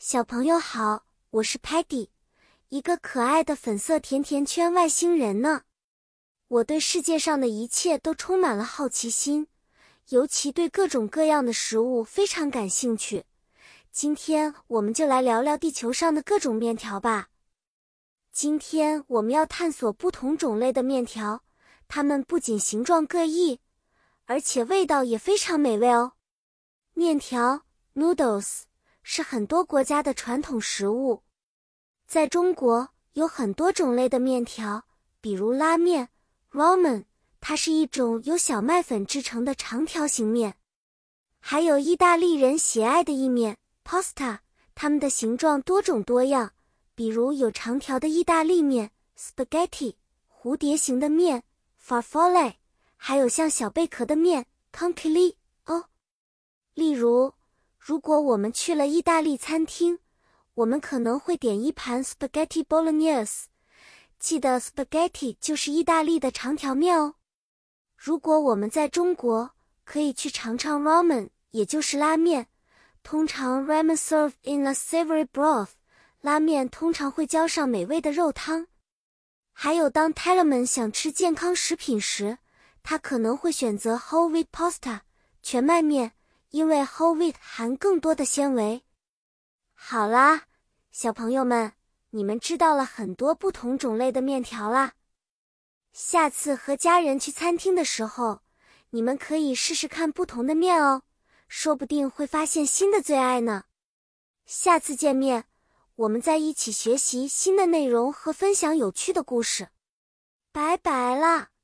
小朋友好，我是 Patty，一个可爱的粉色甜甜圈外星人呢。我对世界上的一切都充满了好奇心，尤其对各种各样的食物非常感兴趣。今天我们就来聊聊地球上的各种面条吧。今天我们要探索不同种类的面条，它们不仅形状各异，而且味道也非常美味哦。面条 （noodles） 是很多国家的传统食物，在中国有很多种类的面条，比如拉面。Ramen，它是一种由小麦粉制成的长条形面，还有意大利人喜爱的意面 pasta，它们的形状多种多样，比如有长条的意大利面 spaghetti，蝴蝶形的面 farfalle，还有像小贝壳的面 （conchigli）。哦，例如，如果我们去了意大利餐厅，我们可能会点一盘 spaghetti bolognese。记得 spaghetti 就是意大利的长条面哦。如果我们在中国，可以去尝尝 ramen，也就是拉面。通常 ramen served in a savory broth，拉面通常会浇上美味的肉汤。还有，当 t e l e m a n 想吃健康食品时，他可能会选择 whole wheat pasta 全麦面，因为 whole wheat 含更多的纤维。好啦，小朋友们。你们知道了很多不同种类的面条啦。下次和家人去餐厅的时候，你们可以试试看不同的面哦，说不定会发现新的最爱呢。下次见面，我们再一起学习新的内容和分享有趣的故事。拜拜了。